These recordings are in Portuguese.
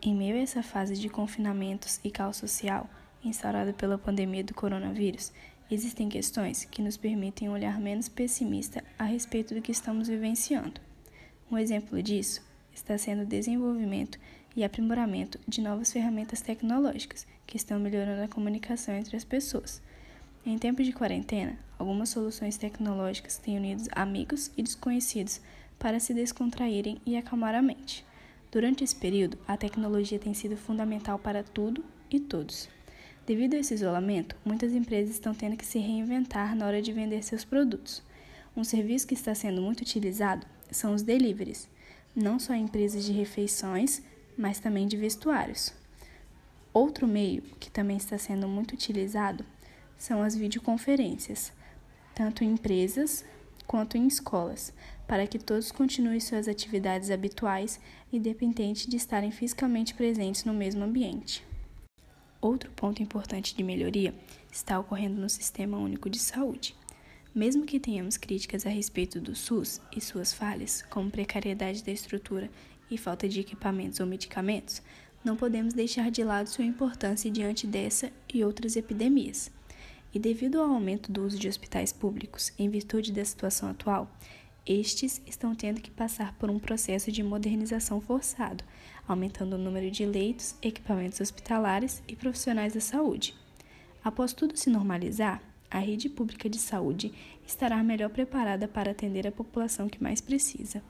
Em meio a essa fase de confinamentos e caos social instaurado pela pandemia do coronavírus, existem questões que nos permitem um olhar menos pessimista a respeito do que estamos vivenciando. Um exemplo disso está sendo o desenvolvimento e aprimoramento de novas ferramentas tecnológicas que estão melhorando a comunicação entre as pessoas. Em tempos de quarentena, algumas soluções tecnológicas têm unido amigos e desconhecidos para se descontraírem e acalmar a mente. Durante esse período, a tecnologia tem sido fundamental para tudo e todos. Devido a esse isolamento, muitas empresas estão tendo que se reinventar na hora de vender seus produtos. Um serviço que está sendo muito utilizado são os deliveries, não só em empresas de refeições, mas também de vestuários. Outro meio que também está sendo muito utilizado são as videoconferências, tanto em empresas quanto em escolas, para que todos continuem suas atividades habituais, independente de estarem fisicamente presentes no mesmo ambiente. Outro ponto importante de melhoria está ocorrendo no Sistema Único de Saúde. Mesmo que tenhamos críticas a respeito do SUS e suas falhas, como precariedade da estrutura e falta de equipamentos ou medicamentos, não podemos deixar de lado sua importância diante dessa e outras epidemias. E devido ao aumento do uso de hospitais públicos em virtude da situação atual, estes estão tendo que passar por um processo de modernização forçado, aumentando o número de leitos, equipamentos hospitalares e profissionais da saúde. Após tudo se normalizar, a rede pública de saúde estará melhor preparada para atender a população que mais precisa.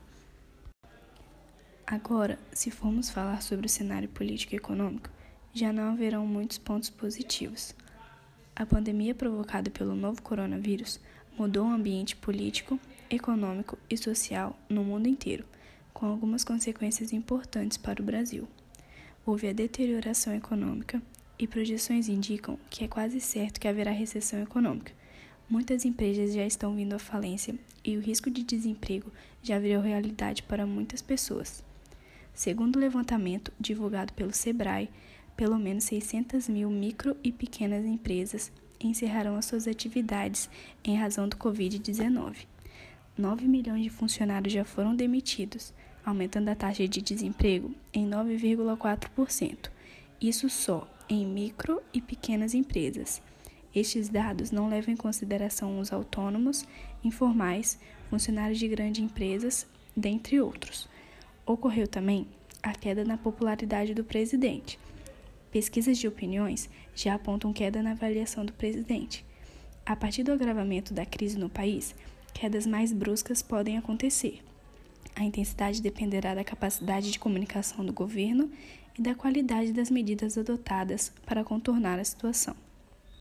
Agora, se formos falar sobre o cenário político e econômico, já não haverão muitos pontos positivos. A pandemia provocada pelo novo coronavírus mudou o ambiente político, econômico e social no mundo inteiro, com algumas consequências importantes para o Brasil. Houve a deterioração econômica e projeções indicam que é quase certo que haverá recessão econômica. Muitas empresas já estão vindo à falência e o risco de desemprego já virou realidade para muitas pessoas. Segundo o levantamento divulgado pelo Sebrae, pelo menos 600 mil micro e pequenas empresas encerrarão as suas atividades em razão do Covid-19. 9 milhões de funcionários já foram demitidos, aumentando a taxa de desemprego em 9,4%. Isso só em micro e pequenas empresas. Estes dados não levam em consideração os autônomos, informais, funcionários de grandes empresas, dentre outros. Ocorreu também a queda na popularidade do presidente Pesquisas de opiniões já apontam queda na avaliação do presidente. A partir do agravamento da crise no país, quedas mais bruscas podem acontecer. A intensidade dependerá da capacidade de comunicação do governo e da qualidade das medidas adotadas para contornar a situação.